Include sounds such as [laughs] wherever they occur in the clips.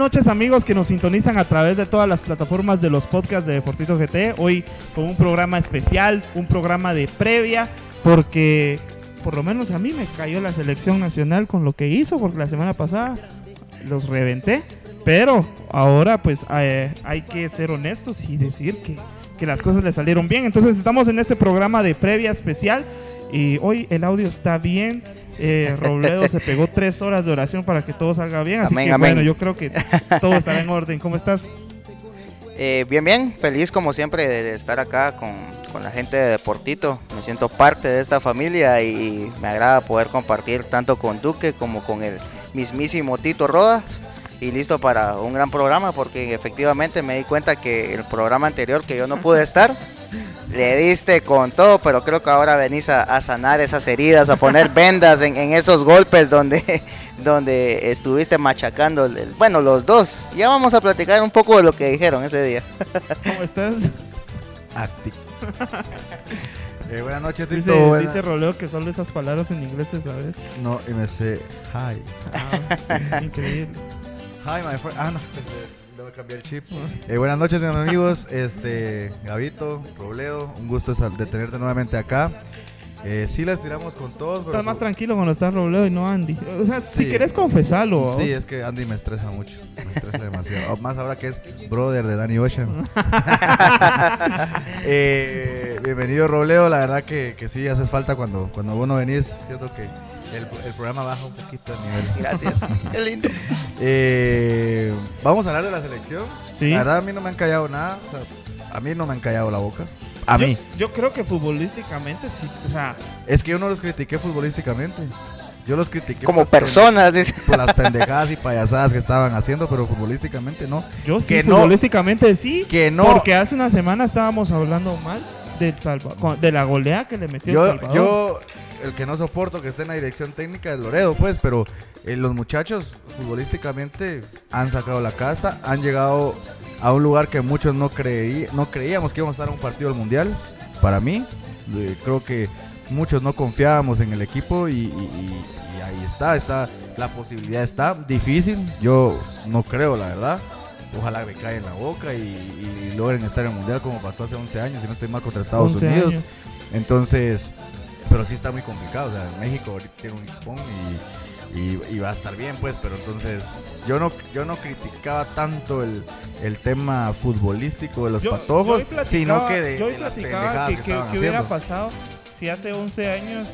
Noches amigos que nos sintonizan a través de todas las plataformas de los podcasts de Deportito GT. Hoy con un programa especial, un programa de previa, porque por lo menos a mí me cayó la selección nacional con lo que hizo, porque la semana pasada los reventé. Pero ahora pues eh, hay que ser honestos y decir que, que las cosas le salieron bien. Entonces estamos en este programa de previa especial y hoy el audio está bien. Eh, Robledo se pegó [laughs] tres horas de oración para que todo salga bien. Así Amén, que amén. bueno, yo creo que todo estará en orden. ¿Cómo estás? Eh, bien, bien, feliz como siempre de, estar acá con, con la gente de Deportito. Me siento parte de esta familia y me agrada poder compartir tanto con Duque como con el mismísimo Tito Rodas. Y listo para un gran programa porque efectivamente me di cuenta que el programa anterior que yo no pude [laughs] estar, le diste con todo, pero creo que ahora venís a, a sanar esas heridas, a poner [laughs] vendas en, en esos golpes donde, donde estuviste machacando, el- bueno, los dos. Ya vamos a platicar un poco de lo que dijeron ese día. ¿Cómo estás? Acti. [laughs] Eh, buenas noches, Dice, Tito. Buena- dice Roleo que solo esas palabras en inglés sabes. No, y me sé. Hi. Ah, [laughs] increíble. Hi, my friend. Ah, no. A cambiar el chip. Eh, buenas noches, mis amigos. Este, Gabito, Robledo. Un gusto de tenerte nuevamente acá. Eh, sí, las tiramos con todos. pero Estás más tranquilo cuando estás Robledo y no Andy. O sea, si Sí. querés confesarlo. Sí, es que Andy me estresa mucho. Me estresa demasiado. Más ahora que es brother de Danny Ocean. [laughs] Eh, bienvenido, Robledo. La verdad que, que sí, haces falta cuando, cuando uno venís. Siento que el, el programa baja un poquito el nivel. Gracias. [laughs] Qué lindo. Eh, vamos a hablar de la selección. Sí. La verdad, a mí no me han callado nada. O sea, a mí no me han callado la boca. A Yo- mí. Yo creo que futbolísticamente sí. O sea, Es que yo no los critiqué futbolísticamente. Yo los critiqué Como por las personas, dice. por las [laughs] pendejadas y payasadas que estaban haciendo, pero futbolísticamente no. yo sí Que no. futbolísticamente sí. Que no. Porque hace una semana estábamos hablando mal del Salva, de la golea que le metió el Salvador. yo, el que no soporto que esté en la dirección técnica es Loredo, pues, pero eh, los muchachos futbolísticamente han sacado la casta, han llegado a un lugar que muchos no, creí, no creíamos que íbamos a estar en un partido del Mundial. Para mí, eh, creo que muchos no confiábamos en el equipo y- y ahí está, está, la posibilidad está, difícil, yo no creo, la verdad. Ojalá me caiga en la boca y, y logren estar en el Mundial como pasó hace 11 años, si no estoy mal, contra Estados 11 Unidos. años. Entonces, pero sí está muy complicado. O sea, México ahorita tiene un equipón y, y- y va a estar bien, pues. Pero entonces, yo no, yo no criticaba tanto el, el tema futbolístico de los Yo- patojos, yo sino que de, yo de las platicaba pendejadas que, que, que- estaban que hubiera haciendo. pasado si hace 11 años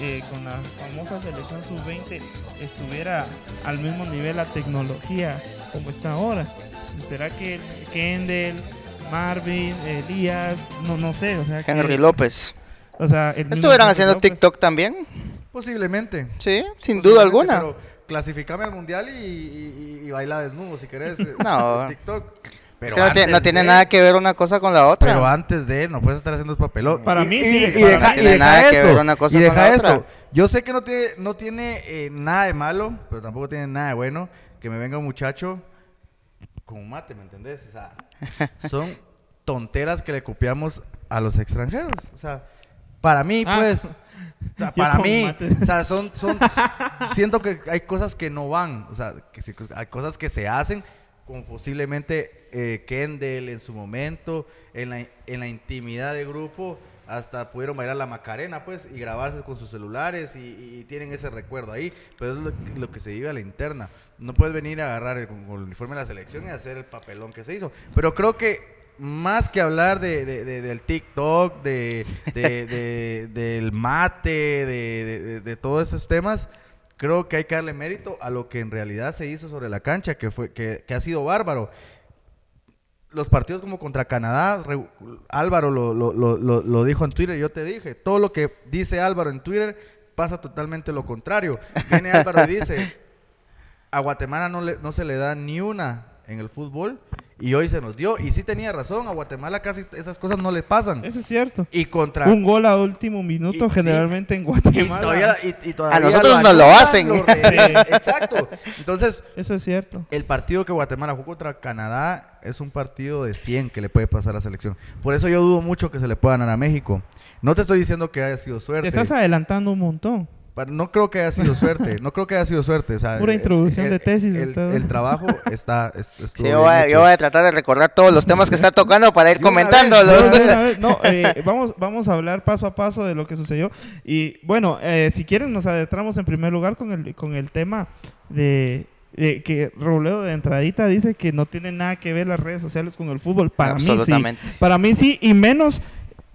eh, con la famosa selección sub-20 estuviera al mismo nivel la tecnología como está ahora. ¿Será que Kendall, Marvin, Elías, no, no sé, o sea, que- Henry López. o sea, ¿Estuvieran haciendo López. TikTok también? Posiblemente. Sí, sin posiblemente, duda alguna. Pero clasificame al mundial y, y- baila desnudo si querés. eh, No. [laughs] TikTok. Es Pero que no, tiene- no antes tiene de- nada que ver una cosa con la otra. Pero antes de, no puedes estar haciendo papelón. Para Y- mí y- sí, Y, deja, mí y tiene deja nada que esto. ver una cosa y con deja la esto. otra. Yo sé que no tiene, no tiene eh, nada de malo, pero tampoco tiene nada de bueno que me venga un muchacho con un mate, ¿me entendés? O sea, [laughs] son tonteras que le copiamos a los extranjeros. O sea, para mí, Ah. pues, o [laughs] sea, Yo para mí, mate. o sea, son, son, [laughs] siento que hay cosas que no van, o sea, que hay cosas que se hacen, como posiblemente eh, Kendall en su momento, en la, en la intimidad de grupo, hasta pudieron bailar la Macarena, pues, y grabarse con sus celulares y, y tienen ese recuerdo ahí, pero es lo, que- lo que se vive a la interna. No puedes venir a agarrar el, con, con el uniforme de la selección y hacer el papelón que se hizo. Pero creo que más que hablar de, de- de- del TikTok, de, de- de- [laughs] del mate, de, de- de- de todos esos temas, creo que hay que darle mérito a lo que en realidad se hizo sobre la cancha, que fue que, que ha sido bárbaro. Los partidos como contra Canadá, Álvaro lo, lo- lo- lo- lo dijo en Twitter, yo te dije, todo lo que dice Álvaro en Twitter pasa totalmente lo contrario. Viene Álvaro y dice, a Guatemala no, le- no se le da ni una en el fútbol y hoy se nos dio. Y sí tenía razón, a Guatemala casi esas cosas no le pasan. Eso es cierto. Y contra... Un gol a último minuto Y- sí. generalmente en y Guatemala. todavía, y- y todavía nosotros nos lo hacen. [laughs] Exacto. Entonces, Eso es cierto. el partido que Guatemala jugó contra Canadá es un partido de 100 que le puede pasar a la selección. Por eso yo dudo mucho que se le pueda ganar a México. No te estoy diciendo que haya sido Te suerte. estás adelantando un montón. No creo que haya sido suerte. No creo que haya sido suerte. o sea, Pura el- introducción el- de tesis, El, trabajo está. Sí, yo, voy a, hecho. yo voy a tratar de recordar todos los temas que está tocando para ir comentándolos. No, [laughs] eh, vamos, vamos a hablar paso a paso de lo que sucedió. Y bueno, eh, si quieren nos adentramos en primer lugar con el, con el tema de, de que Robledo de entradita dice que no tiene nada que ver las redes sociales con el fútbol. Para mí sí. Para mí sí, y menos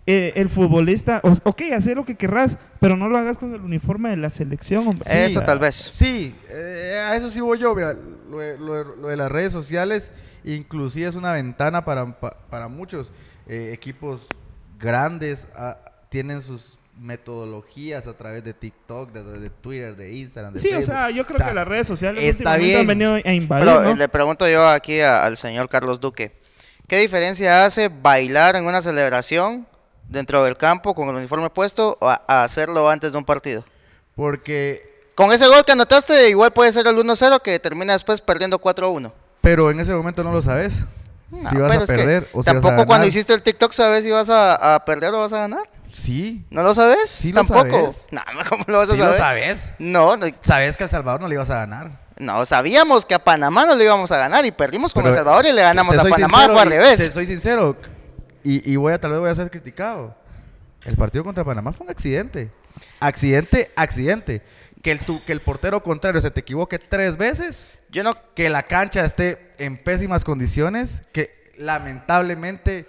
eh, el futbolista. Ok, hacer lo que querrás, pero no lo hagas con el uniforme de la selección. hombre. Eso tal vez. Sí, eh, a eso sí voy yo. Mira, lo de, lo de- lo de las redes sociales, inclusive es una ventana para, pa- para muchos eh, equipos grandes. ah, tienen sus metodologías a través de TikTok, de, de Twitter, de Instagram. De Sí, o sea, yo creo O sea, que las redes sociales está bien. han venido a invadir, Pero ¿no? eh, le pregunto yo aquí a- al señor Carlos Duque, ¿qué diferencia hace bailar en una celebración dentro del campo con el uniforme puesto o a, a hacerlo antes de un partido? Porque, Con ese gol que anotaste, igual puede ser el 1-0 que termina después perdiendo 4-1. pero en ese momento no lo sabes. No, si vas pero a es que perder o si vas a Tampoco cuando ganar. hiciste el TikTok sabes si vas a, a perder o vas a ganar. Sí. ¿No lo sabes? Sí lo Tampoco. sabes. No, ¿cómo lo vas a Sí lo saber? sabes. No, no, Sabes que a El Salvador no le ibas a ganar. no, sabíamos que a Panamá no le íbamos a ganar y perdimos con Pero, El Salvador y le ganamos a Panamá, sincero al revés. Te soy sincero. Y, y voy a, tal vez voy a ser criticado. El partido contra Panamá fue un accidente. Accidente, accidente. Que el, tu- que el portero contrario se te equivoque tres veces. Yo no Que la cancha esté en pésimas condiciones. Que lamentablemente.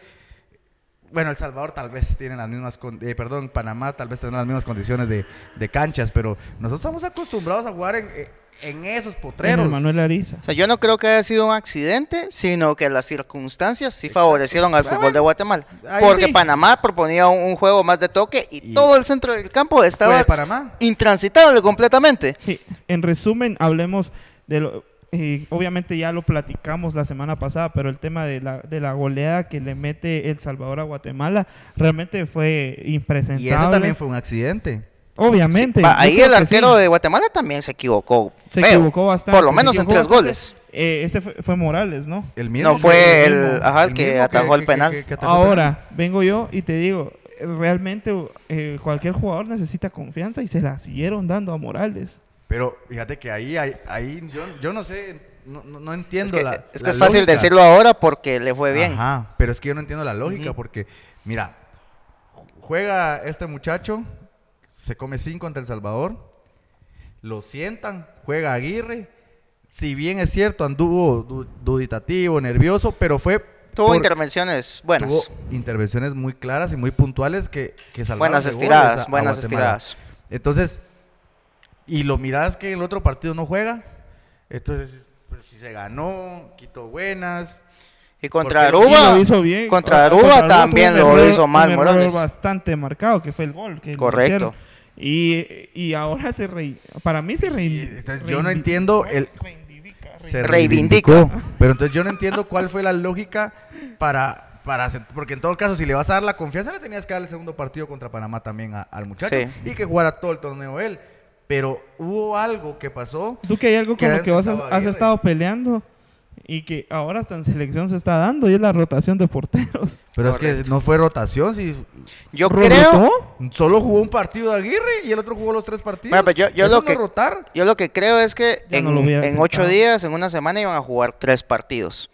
Bueno, El Salvador tal vez tiene las mismas. eh, perdón, Panamá tal vez tiene las mismas condiciones de, de canchas. Pero nosotros estamos acostumbrados a jugar en, en esos En potreros. el Manuel Ariza. O sea, yo no creo que haya sido un accidente, sino que las circunstancias sí favorecieron al fútbol de Guatemala. Ahí Porque sí. Panamá proponía un, un juego más de toque y, Y- todo el centro del campo ¿Fue estaba de Panamá? intransitable completamente. Sí, en resumen, hablemos de lo. eh, obviamente ya lo platicamos la semana pasada, pero el tema de la, de la goleada que le mete El Salvador a Guatemala realmente fue impresentable. Y eso también fue un accidente. Obviamente. Ahí el que arquero sí. de Guatemala también se equivocó. se feo. equivocó bastante. Por lo menos en tres bastante. goles. Eh, ese fue, fue Morales, ¿no? El mismo. No fue el ajá, el que atajó el penal. atajó el penal. Ahora, vengo yo y te digo, realmente eh, cualquier jugador necesita confianza y se la siguieron dando a Morales. Pero fíjate que ahí, ahí, ahí yo, yo no sé, no, no- no Es entiendo que, la es, que la es fácil lógica. decirlo ahora porque le fue bien. Ajá, pero es que yo no entiendo la lógica porque, mira, juega este muchacho, se come cinco ante El Salvador, lo sientan, juega Aguirre, si bien es cierto, anduvo du- duditativo, nervioso, pero fue... Tuvo por- intervenciones buenas. tuvo intervenciones muy claras y muy puntuales que, que salvaron buenas estiradas, a- buenas estiradas. Entonces, y lo miras que el otro partido no juega, entonces, pues si se ganó, quitó buenas. Y contra Aruba, lo hizo bien. contra Aruba también lo error- hizo mal Morales. bastante marcado, que fue el gol. Que Correcto. Y, y ahora se re, para mí se reivindica. entonces, yo no entiendo el- Se Reivindica. reivindicó, Pero entonces yo no entiendo cuál fue la lógica para, para hacer- porque en todo caso si le vas a dar la confianza le tenías que dar el segundo partido contra Panamá también a- al muchacho Sí. y que jugara todo el torneo él. Pero hubo algo que pasó Tú que hay algo Que con lo has que vos has, estado has estado peleando y que ahora hasta en selección se está dando y es la rotación de porteros. [laughs] Pero es que no fue rotación, si Yo ¿Rotó? creo, solo jugó un partido de Aguirre y el otro jugó los tres partidos. Bueno, pues yo- lo no que- rotar. yo lo que creo es que Ya en, no ocho días, en una semana iban a jugar tres partidos.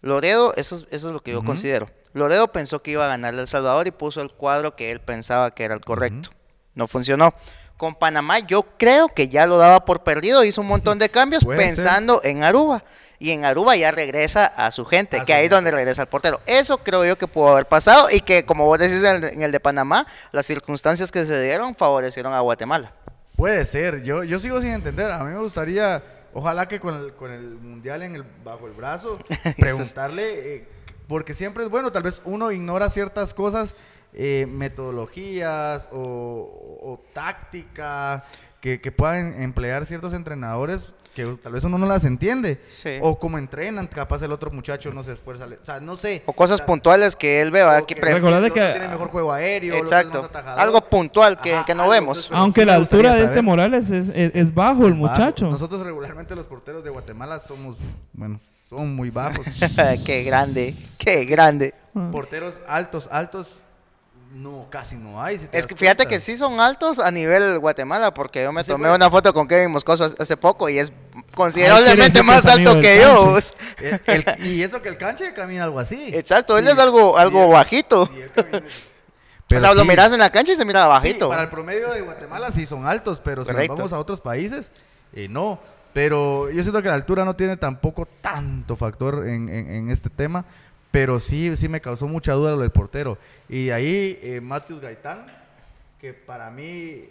Loredo, eso es, eso es lo que yo considero. Loredo pensó que iba a ganar El Salvador y puso el cuadro que él pensaba que era el correcto. No funcionó. Con Panamá yo creo que ya lo daba por perdido, hizo un montón de cambios ser. pensando en Aruba. Y en Aruba ya regresa a su gente, que ahí es donde regresa el portero. Eso creo yo que pudo haber pasado y que, como vos decís en el, en el de Panamá, las circunstancias que se dieron favorecieron a Guatemala. Puede ser, yo, yo sigo sin entender. A mí me gustaría, ojalá que con el, con el mundial en el, bajo el brazo, [laughs] preguntarle eh, Porque siempre es bueno, tal vez uno ignora ciertas cosas, eh, metodologías o, o táctica que, que puedan emplear ciertos entrenadores que tal vez uno no las entiende. Sí. O como entrenan, capaz el otro muchacho no se esfuerza. O sea, no sé. O cosas sea, puntuales que él ve, ¿verdad? o Que que el tiene mejor juego aéreo. Exacto. Algo puntual que, Ajá, que no algo, vemos. entonces, pero Aunque sí la altura de este. Morales es, es- es bajo, el bajo. muchacho. Nosotros regularmente los porteros de Guatemala somos, bueno, son muy bajos. [laughs] qué grande, qué grande. Porteros altos, altos, no, casi no hay. si Es que fíjate cuenta. que sí son altos a nivel Guatemala, porque yo me Sí, tomé pues. una foto con Kevin Moscoso hace poco y es considerablemente más alto que yo. el- [laughs] y eso que el canche camina algo así. Exacto, él es algo, sí, algo bajito. él camina- [laughs] o Pero sea, lo miras en la cancha y se mira sí, bajito. para el promedio de Guatemala sí son altos, pero si Correcto. nos vamos a otros países, eh, no. Pero yo siento que la altura no tiene tampoco tanto factor en, en- en este tema. Pero sí, sí me causó mucha duda lo del portero. Y ahí, eh, Matthews Gaitán, que para mí,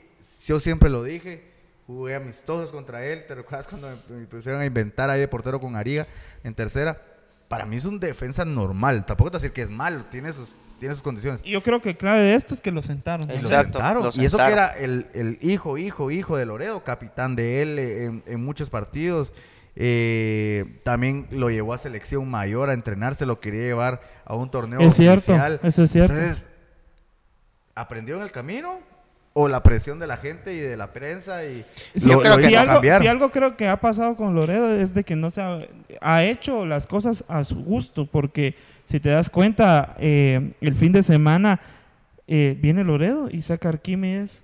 yo siempre lo dije, jugué amistosos contra él. ¿Te recuerdas cuando me, me pusieron a inventar ahí de portero con Ariga en tercera? Para mí es un defensa normal. Tampoco te voy a decir que es malo, tiene sus, tiene sus condiciones. Y yo creo que clave de esto es que lo sentaron. Y lo Exacto, sentaron. lo Y eso que era el, el hijo, hijo, hijo de Loredo, capitán de él eh, en, en muchos partidos. Eh, también lo llevó a selección mayor a entrenarse, lo quería llevar a un torneo Es cierto, oficial. eso es cierto. Entonces, ¿aprendió en el camino? ¿O la presión de la gente y de la prensa? Y Sí, Yo lo, creo lo que si, algo, si algo creo que ha pasado con Loredo es de que no se ha, ha hecho las cosas a su gusto, porque si te das cuenta, eh, el fin de semana eh, viene Loredo y saca Arquímedes,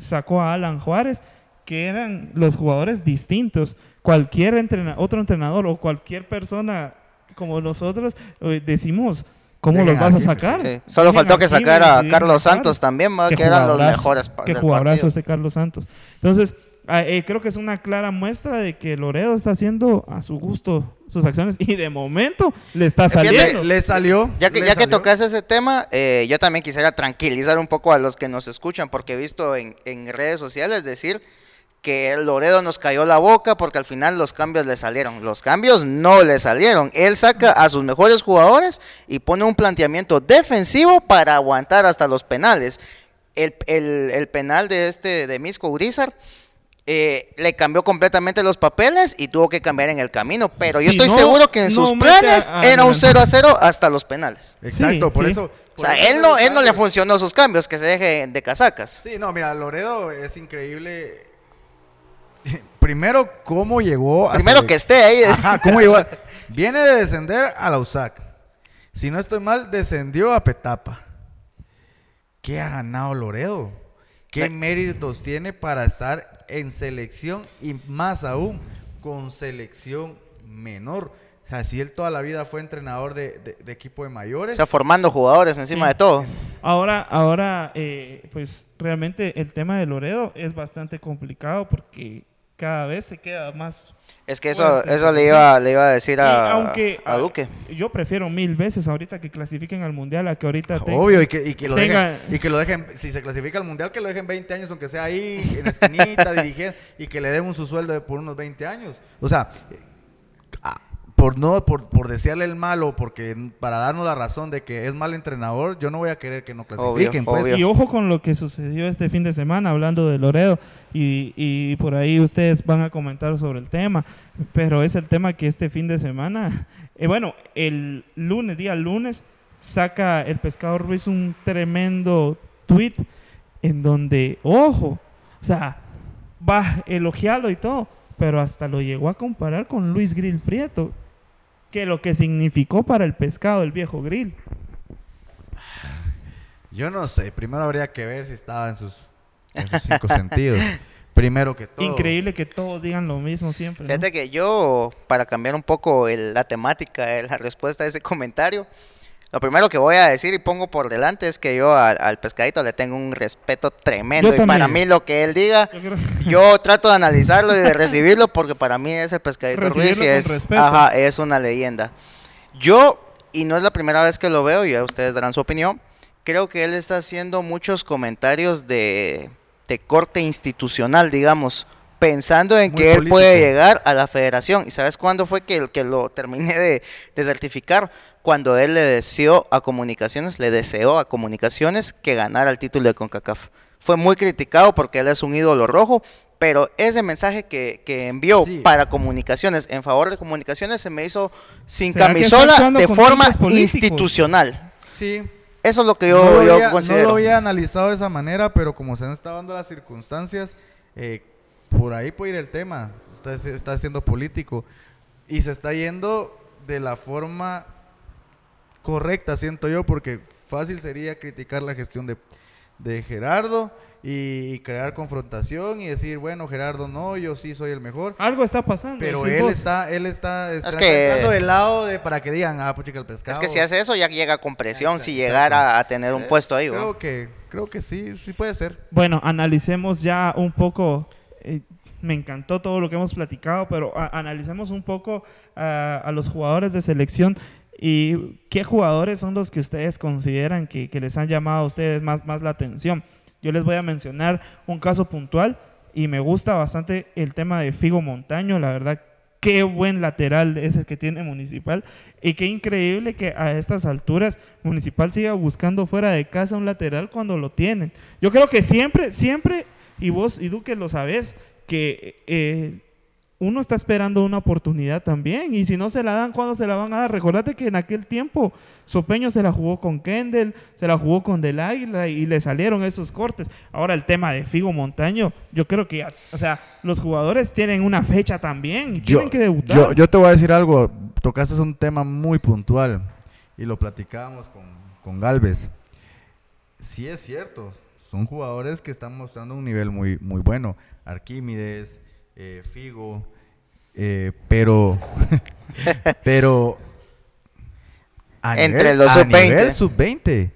sacó a Alan Juárez, que eran los jugadores distintos. Cualquier entrena- otro entrenador o cualquier persona como nosotros eh, decimos, ¿cómo los vas a sacar? Sí. Solo faltó que sacara a Carlos. Santos también. Qué que eran los mejores Qué jugadorazo ese Carlos Santos. Entonces, ah, eh, creo que es una clara muestra de que Loredo está haciendo a su gusto sus acciones y de momento le está Fíjate, saliendo. Le salió. Ya que, ya que tocas ese tema, eh, yo también quisiera tranquilizar un poco a los que nos escuchan, porque he visto en, en redes sociales decir que el Loredo nos cayó la boca porque al final los cambios le salieron. Los cambios no le salieron. Él saca a sus mejores jugadores y pone un planteamiento defensivo para aguantar hasta los penales. El, el- el penal de este de Misco Urizar eh, le cambió completamente los papeles y tuvo que cambiar en el camino. Pero yo estoy no, seguro que en no sus a- planes a era un Milan. 0 a 0 hasta los penales. Exacto, Sí, por sí. eso. O sea, eso él no, él no le funcionó sus cambios, que se deje de casacas. Sí, no, mira, Loredo es increíble. [laughs] Primero, cómo llegó a Primero que esté ahí. Ajá, cómo llegó. a- [laughs] Viene de descender a la USAC. Si no estoy mal, descendió a Petapa. ¿Qué ha ganado Loredo? ¿Qué méritos tiene para estar en selección y más aún con selección menor? O sea, si él toda la vida fue entrenador de, de- de equipo de O mayores. sea, formando jugadores encima Sí. de todo. Ahora, ahora eh, pues realmente el tema de Loredo es bastante complicado porque cada vez se queda más Es que eso, Fuerte, eso le iba, le iba a decir a, aunque a Duque. yo prefiero mil veces ahorita que clasifiquen al mundial a que ahorita tengan- Obvio, y que, y que lo tenga- dejen, y que lo dejen, si se clasifica al mundial, que lo dejen 20 años, aunque sea ahí en la esquinita, [laughs] dirigiendo, y que le den un su sueldo de por unos 20 años. O sea, por no, por, por desearle el malo, porque para darnos la razón de que es mal entrenador, yo no voy a querer que no clasifiquen, pues. obvio. Y ojo con lo que sucedió este fin de semana hablando de Loredo y, y por ahí ustedes van a comentar sobre el tema, pero es el tema que este fin de semana, [laughs] eh, bueno, el lunes, día lunes, saca el pescador Ruiz un tremendo tweet en donde, ojo, o sea, va a elogiarlo y todo, pero hasta lo llegó a comparar con Luis Grill Prieto, que lo que significó para el pescado el viejo Grill. Yo no sé, primero habría que ver si estaba en sus, en sus cinco sentidos. Primero que todo. Increíble que todos digan lo mismo siempre. ¿no? Fíjate que yo, para cambiar un poco el- la temática, eh, la respuesta a ese comentario, lo primero que voy a decir y pongo por delante es que yo al, al pescadito le tengo un respeto tremendo. Yo y para mí lo que él diga, Yo creo- yo trato de analizarlo y de recibirlo porque para mí ese pescadito Recibirlo Ruiz y es, ajá, es una leyenda. Yo, y no es la primera vez que lo veo, y ya ustedes darán su opinión, creo que él está haciendo muchos comentarios de, de corte institucional, digamos, pensando en Muy que él político. puede llegar a la federación. ¿Y sabes cuándo fue que, que lo terminé de, de certificar? Cuando él le deseó a Comunicaciones, le deseó a Comunicaciones que ganara el título de CONCACAF. Fue muy criticado porque él es un ídolo rojo, pero ese mensaje que, que envió Sí. para Comunicaciones, en favor de Comunicaciones, se me hizo sin ¿Será que está camisola de forma institucional. Sí. Eso es lo que yo, no, lo yo había, no considero. lo había analizado de esa manera, pero como se han estado dando las circunstancias, eh, por ahí puede ir el tema. Está, está siendo político. Y se está yendo de la forma correcta, siento yo, porque fácil sería criticar la gestión de, de Gerardo y, y crear confrontación y decir, bueno, Gerardo no, yo sí soy el mejor. Algo está pasando. Pero él vos. está, él está, está que- del lado de para que digan, ah, pues chica el pescado. Es que si hace eso ya llega con presión si llegara a tener un puesto ahí. Creo que, creo que sí, sí puede ser. Bueno, analicemos ya un poco. Me encantó todo lo que hemos platicado, pero analicemos un poco a los jugadores de selección y qué jugadores son los que ustedes consideran que, que les han llamado a ustedes más, más la atención. Yo les voy a mencionar un caso puntual y me gusta bastante el tema de Figo Montaño, la verdad. Qué buen lateral es el que tiene Municipal y qué increíble que a estas alturas Municipal siga buscando fuera de casa un lateral cuando lo tienen. Yo creo que siempre, siempre, y vos y Duque lo sabés, que eh, uno está esperando una oportunidad también. Y si no se la dan, ¿cuándo se la van a dar? Recordate que en aquel tiempo Sopeño se la jugó con Kendall, se la jugó con Del Águila y le salieron esos cortes. Ahora el tema de Figo Montaño, yo creo que, o sea, los jugadores tienen una fecha también y tienen que debutar. Yo, yo te voy a decir algo. Tocaste un tema muy puntual y lo platicábamos con, con Galvez. Sí es cierto. Son jugadores que están mostrando un nivel muy, muy bueno. Arquímedes, eh, Figo, eh, pero, [laughs] pero a Entre nivel- los a sub-20. nivel sub-20.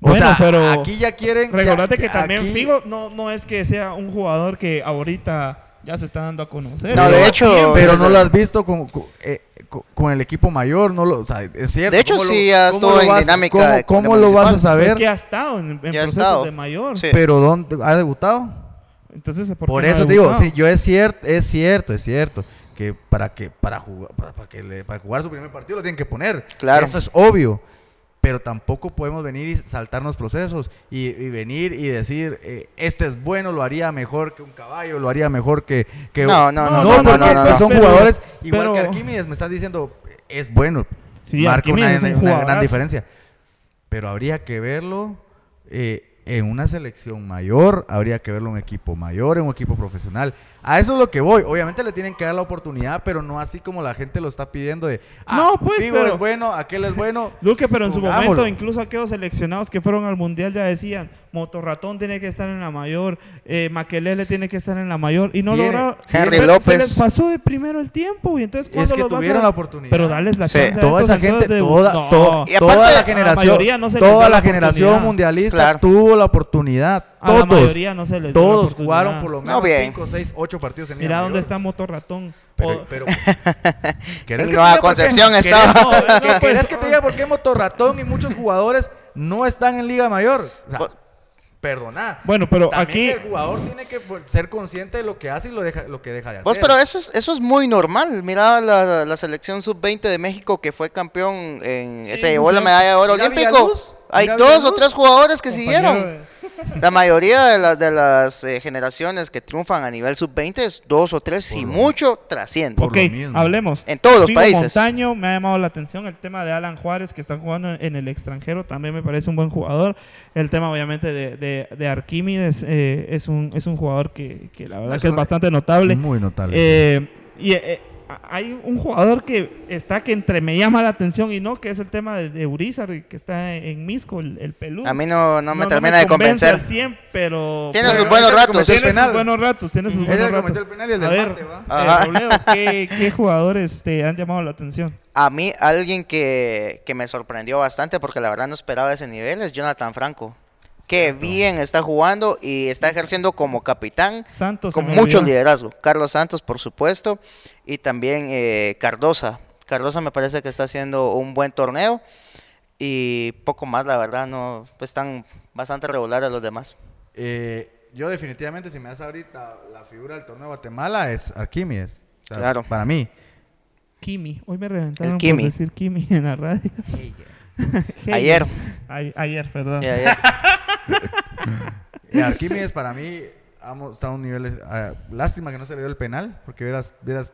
O Bueno, sea, pero aquí ya quieren. ya- Recordate que también aquí- Figo no, no es que sea un jugador que ahorita ya se está dando a conocer. No, de hecho, tiempo. Pero no lo has visto eh, con- el equipo mayor, no lo, o sea, es cierto. De hecho, ¿cómo sí, lo- ya cómo estuvo lo en vas- dinámica ¿Cómo, de- de cómo lo municipal. vas a es saber? que ha estado en, en estado. de mayor. Sí. Pero ¿dónde ha debutado? Entonces, ¿por, Por no eso te digo, sí, yo es cierto, es cierto, es cierto que para que para jugar para, para que le- para jugar su primer partido lo tienen que poner. Claro. Eso es obvio. Pero tampoco podemos venir y saltarnos procesos y, y venir y decir, eh, este es bueno, lo haría mejor que un caballo, lo haría mejor que... que No, no, no, no, no, porque no, no, no. son Pero- jugadores, igual pero- que Arquímedes, me estás diciendo, es bueno, Sí, marca una, es un una gran diferencia. Pero habría que verlo eh, en una selección mayor, habría que verlo en un equipo mayor, en un equipo profesional. A eso es lo que voy. Obviamente le tienen que dar la oportunidad, pero no así como la gente lo está pidiendo de, ah, No, pues, Figo pero- es bueno, aquel es bueno. [laughs] Duque, pero en su momento, incluso aquellos seleccionados que fueron al Mundial ya decían, Motorratón tiene que estar en la mayor, eh, Maquelele tiene que estar en la mayor, y no Tiene- lograron. Henry Pero López. Se les pasó de primero el tiempo, y entonces Es ¿cuándo que a- tuvieron la oportunidad. Pero darles la Sí. chance Toda esa gente, de- toda, No. to- Y aparte, toda la la generación, no se da toda la la generación mundialista Claro. tuvo la oportunidad. A la Todos, mayoría no se les la todos jugaron por lo No, menos bien. 5, 6, 8 partidos en Liga Mira dónde está Motorratón. Pero, pero [laughs] ¿querés que te Nueva diga por qué? Concepción ¿Querés- estaba. no, No, ¿que- pues, ¿Querés que te diga por qué Motorratón y muchos jugadores no están en Liga Mayor? O sea, Pues- perdona. Bueno, pero También aquí... el jugador tiene que pues, ser consciente de lo que hace y lo, deja, lo que deja de hacer. Pues, pero eso es, eso es muy normal. Mira la, la selección sub-20 de México que fue campeón, en, Sí, se llevó la medalla de oro olímpico. Hay dos Villaluz. o tres jugadores que compañero siguieron. La mayoría de las, de las eh, generaciones que triunfan a nivel sub-20 es dos o tres, si mucho, trascienden. Ok, hablemos. En todos los Figo países. Montaño me ha llamado la atención. El tema de Alan Juárez, que está jugando en, el extranjero, también me parece un buen jugador. El tema, obviamente, de, de, de Arquímedes eh, es, un, es un jugador que, que la verdad Es que es bastante notable. Muy notable. Eh, y eh, hay un jugador que está que entre me llama la atención y no, que es el tema de, de Urizar, que está en Misco, el, el peludo. A mí no, no me No- termina de convence convencer. al 100, pero... Tiene pero- sus buenos es el que ratos. cometió el tiene sus penal. buenos ratos, tiene sus Es buenos el que ratos. el penal y el A ver, mate, ¿va? eh, Ajá. Robledo, ¿qué, qué jugadores te han llamado la atención? A mí, alguien que, que me sorprendió bastante porque la verdad no esperaba ese nivel es Jonathan Franco. Que bien está jugando y está ejerciendo como capitán Santos. con mucho olvidó. liderazgo. Carlos Santos, por supuesto, y también eh, Cardosa. Cardosa me parece que está haciendo un buen torneo y poco más, la verdad, no pues están bastante regulares los demás. Eh, yo definitivamente, si me das ahorita la figura del torneo de Guatemala, es Arquímedes. O sea, Claro. Para mí. Kimi. Hoy me reventaron El por Kimi. decir Kimi en la radio. [laughs] Ayer. Ay- ayer, perdón. Ya. [laughs] Y [laughs] Arquímedes para mí hemos estado a un nivel... ah, lástima que no se le dio el penal, porque hubieras... hubieras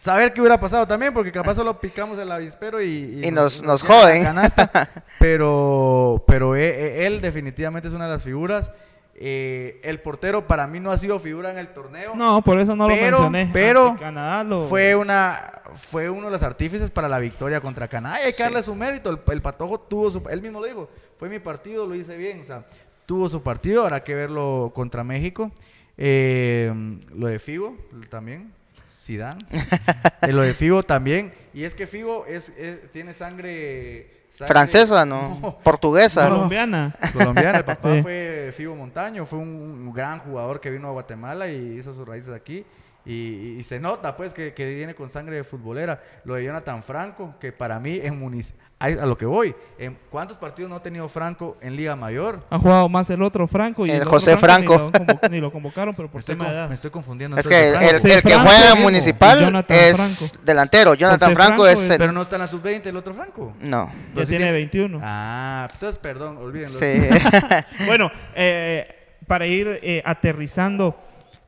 saber qué hubiera pasado también, porque capaz solo picamos el avispero y... Y nos- nos la joden. canasta. [laughs] pero pero e- e- él definitivamente es una de las figuras. Eh, el portero para mí no ha sido figura en el torneo. No, por eso no Pero- lo mencioné. pero Canadá lo... Fue una fue uno de los artífices para la victoria contra Canadá. Hay que darle su mérito. El, el Patojo tuvo su... Él mismo lo dijo. Fue mi partido, lo hice bien. O sea, tuvo su partido. Habrá que verlo contra México. Eh, lo de Figo también. Zidane. [laughs] Eh, lo de Figo también. Y es que Figo es, es- tiene sangre... sangre- Francesa, ¿no? [laughs] Portuguesa. Colombiana. colombiana. El papá Sí. fue Figo Montaño, fue un, un gran jugador que vino a Guatemala y hizo sus raíces aquí. Y, y se nota, pues, que, que viene con sangre de futbolera. Lo de Jonathan Franco, que para mí en Munic a a lo que voy, ¿en ¿cuántos partidos no ha tenido Franco en Liga Mayor? Ha jugado más el otro Franco. Y El José Franco. Ni lo, convo- ni lo convocaron, pero Me por estoy, tema de edad. me estoy confundiendo. Es que el, Franco. el- el que juega en municipal es Franco. delantero. Jonathan Franco, Franco es... es- el- Pero no está en la sub-20 el otro Franco. No. Ya Pero sí tiene tiene- 21. Ah, entonces perdón, olvídenlo. Sí. [laughs] Bueno, eh, para ir eh, aterrizando,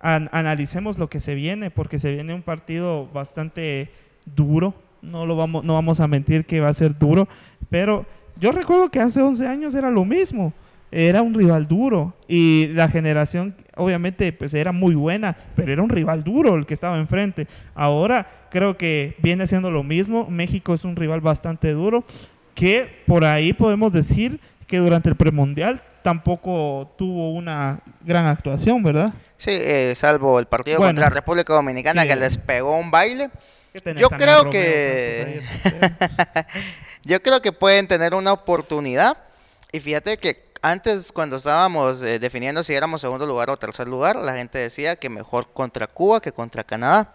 an- analicemos lo que se viene, porque se viene un partido bastante duro. No lo vamos, no vamos a mentir que va a ser duro, pero yo recuerdo que hace 11 años era lo mismo. Era un rival duro y la generación obviamente pues era muy buena, pero era un rival duro el que estaba enfrente. Ahora creo que viene siendo lo mismo. México es un rival bastante duro que por ahí podemos decir que durante el premundial tampoco tuvo una gran actuación, ¿verdad? Sí, eh, salvo el partido Bueno. contra República Dominicana que les pegó un baile. ¿Qué tenés Yo creo Romeo que-? [laughs] Yo creo que pueden tener una oportunidad. Y fíjate que antes, cuando estábamos eh, definiendo si éramos segundo lugar o tercer lugar, la gente decía que mejor contra Cuba que contra Canadá.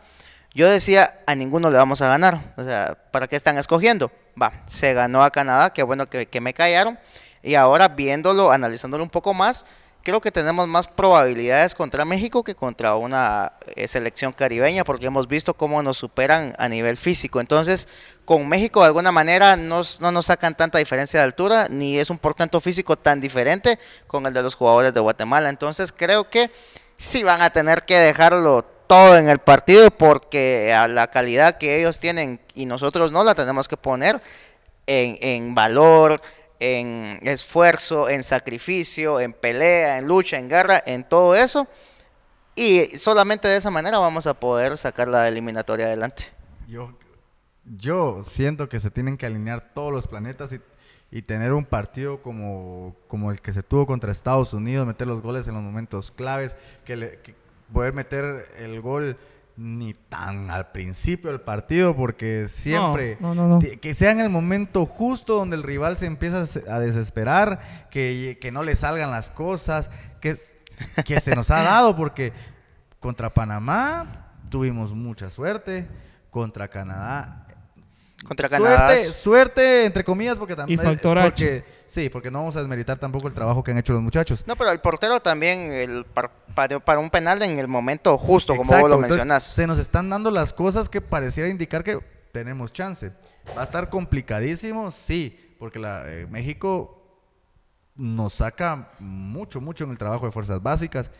Yo decía, a ninguno le vamos a ganar. O sea, ¿para qué están escogiendo? Va, se ganó a Canadá, qué bueno que, que me callaron. Y ahora viéndolo, analizándolo un poco más, creo que tenemos más probabilidades contra México que contra una eh, selección caribeña, porque hemos visto cómo nos superan a nivel físico. Entonces, con México de alguna manera nos- no nos sacan tanta diferencia de altura, ni es un portento físico tan diferente con el de los jugadores de Guatemala. Entonces, creo que sí van a tener que dejarlo todo en el partido, porque a la calidad que ellos tienen y nosotros no la tenemos que poner en, en valor, en esfuerzo, en sacrificio, en pelea, en lucha, en guerra, en todo eso. Y solamente de esa manera vamos a poder sacar la eliminatoria adelante. Yo, yo siento que se tienen que alinear todos los planetas y, y tener un partido como, como el que se tuvo contra Estados Unidos, meter los goles en los momentos claves, que, le- que poder meter el gol ni tan al principio del partido, porque siempre No, no, no, no. ti- que sea en el momento justo donde el rival se empieza a desesperar, que, que no le salgan las cosas, que, que se nos ha [laughs] dado, porque contra Panamá tuvimos mucha suerte, contra Canadá Contra Canadá. Suerte, suerte, entre comillas, porque también. Y factor H. porque, Sí, porque no vamos a desmeritar tampoco el trabajo que han hecho los muchachos. No, pero el portero también el par- para, para un penal en el momento justo, como vos lo entonces, mencionás. Se nos están dando las cosas que pareciera indicar que tenemos chance. Va a estar complicadísimo, sí, porque la, eh, México nos saca mucho, mucho en el trabajo de fuerzas básicas,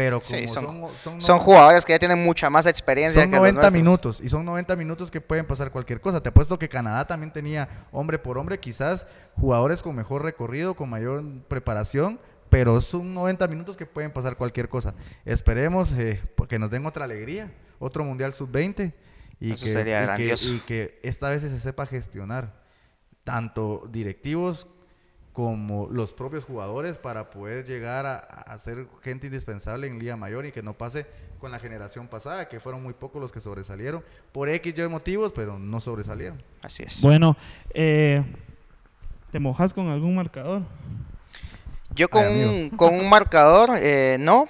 pero como Sí, son, son, son, son jugadores que ya tienen mucha más experiencia son que los 90 nuestros. minutos y son 90 minutos que pueden pasar cualquier cosa. Te apuesto que Canadá también tenía hombre por hombre, quizás jugadores con mejor recorrido, con mayor preparación, pero son 90 minutos que pueden pasar cualquier cosa. Esperemos eh, que nos den otra alegría, otro Mundial Sub-20 y, Eso que, sería y que- grandioso. y que esta vez se sepa gestionar tanto directivos como los propios jugadores para poder llegar a, a ser gente indispensable en Liga Mayor y que no pase con la generación pasada, que fueron muy pocos los que sobresalieron, por X y motivos, pero no sobresalieron. Así es. Bueno, eh, ¿te mojas con algún marcador? Yo con, Ay, un, con un marcador, eh, no,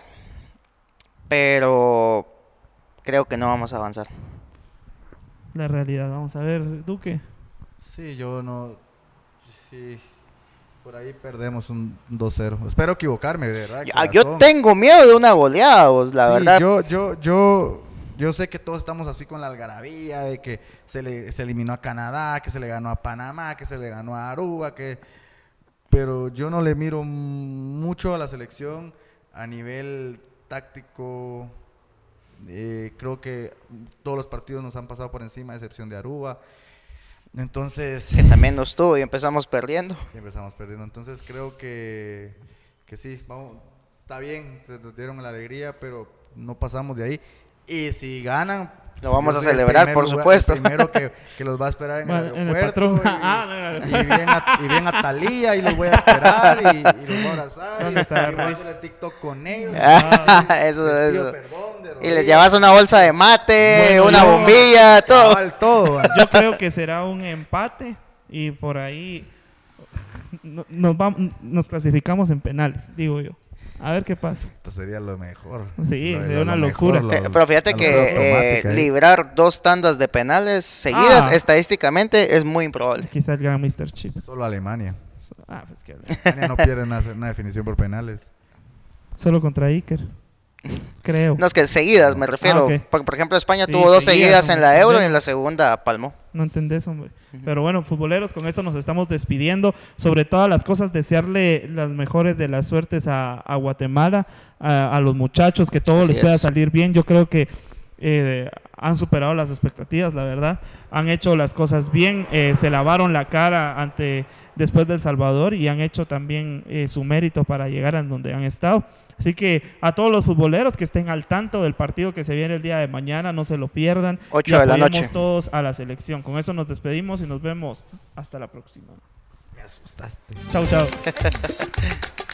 pero creo que no vamos a avanzar. La realidad, vamos a ver, Duque. Sí, yo no... Sí. Por ahí perdemos un 2-0. Espero equivocarme, de verdad. Yo, corazón. yo tengo miedo de una goleada, vos, la Sí, verdad. Yo, yo, yo, yo sé que todos estamos así con la algarabía de que se le se eliminó a Canadá, que se le ganó a Panamá, que se le ganó a Aruba, que pero yo no le miro mucho a la selección a nivel táctico. Eh, creo que todos los partidos nos han pasado por encima, a excepción de Aruba. Entonces, Que también nos tuvo y empezamos perdiendo. [laughs] y empezamos perdiendo. Entonces creo que, que sí, vamos, está bien, se nos dieron la alegría, pero no pasamos de ahí. Y si ganan, Lo vamos yo a celebrar, por lugar- supuesto. Primero que, que los va a esperar en el Bueno, en el aeropuerto. y, [laughs] Ah, no, y bien a, y bien a Talía y los voy a esperar y, y los voy a abrazar. ¿Dónde y, está y voy a Ruiz? hacer el TikTok con ellos. [laughs] Les pido eso. Y les llevas una bolsa de mate, Bueno, una yo- bombilla, todo. Cabal, todo. [laughs] Yo creo que será un empate y por ahí no- nos, vam- nos clasificamos en penales, digo yo. A ver qué pasa. Esto sería lo mejor. Sí, Lo- sería lo una locura. lo- Eh, Pero fíjate que eh, ahí. librar dos tandas de penales seguidas Ah. estadísticamente es muy improbable. Está el gran Mr. Chip. Solo Alemania. Ah, pues que Alemania no pierde una, una definición por penales. solo contra Iker. Creo. No es que seguidas me refiero. Ah, ok. Por, por ejemplo, España Sí, tuvo dos seguidas, seguidas en la Euro y en la segunda palmó. No entendés, hombre. Pero bueno, futboleros, con eso nos estamos despidiendo. Sobre todas las cosas, desearle las mejores de las suertes a, a Guatemala, a, a los muchachos, que todo Así les pueda es. salir bien. Yo creo que eh, han superado las expectativas, la verdad. Han hecho las cosas bien, eh, se lavaron la cara ante después del Salvador y han hecho también eh, su mérito para llegar a donde han estado. Así que a todos los futboleros que estén al tanto del partido que se viene el día de mañana, no se lo pierdan. Ocho y de la noche. todos a la selección. Con eso nos despedimos y nos vemos hasta la próxima. Me asustaste. Chau, chau. [laughs]